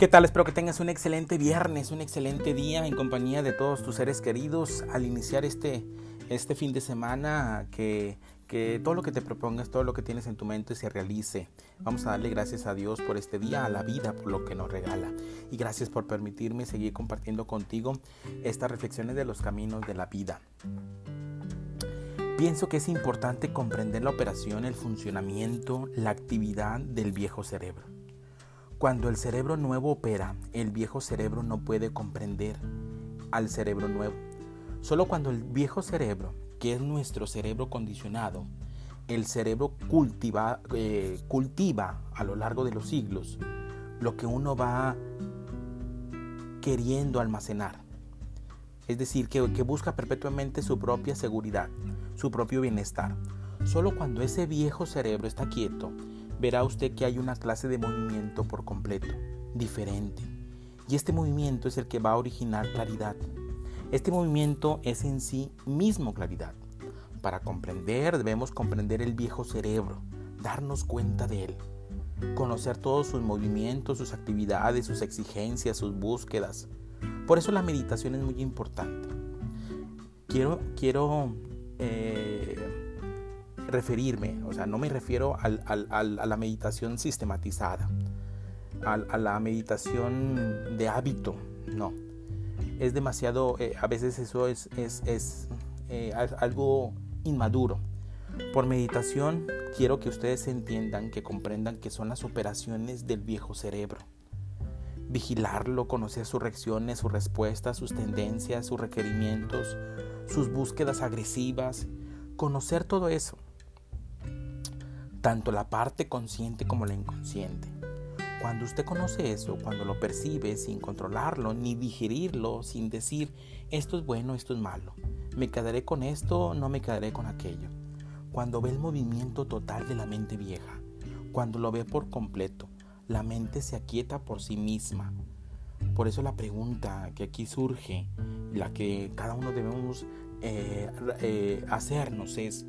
¿Qué tal? Espero que tengas un excelente viernes, un excelente día en compañía de todos tus seres queridos al iniciar este, este fin de semana, que, que todo lo que te propongas, todo lo que tienes en tu mente se realice. Vamos a darle gracias a Dios por este día, a la vida, por lo que nos regala. Y gracias por permitirme seguir compartiendo contigo estas reflexiones de los caminos de la vida. Pienso que es importante comprender la operación, el funcionamiento, la actividad del viejo cerebro. Cuando el cerebro nuevo opera, el viejo cerebro no puede comprender al cerebro nuevo. Solo cuando el viejo cerebro, que es nuestro cerebro condicionado, el cerebro cultiva, eh, cultiva a lo largo de los siglos lo que uno va queriendo almacenar. Es decir, que, que busca perpetuamente su propia seguridad, su propio bienestar. Solo cuando ese viejo cerebro está quieto, verá usted que hay una clase de movimiento por completo, diferente. Y este movimiento es el que va a originar claridad. Este movimiento es en sí mismo claridad. Para comprender debemos comprender el viejo cerebro, darnos cuenta de él, conocer todos sus movimientos, sus actividades, sus exigencias, sus búsquedas. Por eso la meditación es muy importante. Quiero, quiero eh, referirme, o sea, no me refiero a la meditación sistematizada, a, la meditación de hábito, no. Es demasiado, eh, a veces eso es, es, eh, algo inmaduro. Por meditación quiero que ustedes entiendan, que comprendan que son las operaciones del viejo cerebro. Vigilarlo, conocer sus reacciones, sus respuestas, sus tendencias, sus requerimientos, sus búsquedas agresivas, conocer todo eso tanto la parte consciente como la inconsciente. Cuando usted conoce eso, cuando lo percibe sin controlarlo ni digerirlo, sin decir esto es bueno, esto es malo, me quedaré con esto, no me quedaré con aquello. Cuando ve el movimiento total de la mente vieja, cuando lo ve por completo, la mente se aquieta por sí misma. Por eso la pregunta que aquí surge, la que cada uno debemos eh, eh, hacernos es,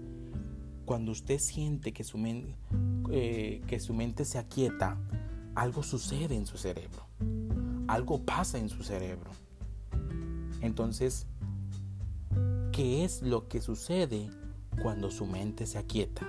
cuando usted siente que su, eh, que su mente se aquieta, algo sucede en su cerebro. Algo pasa en su cerebro. Entonces, ¿qué es lo que sucede cuando su mente se aquieta?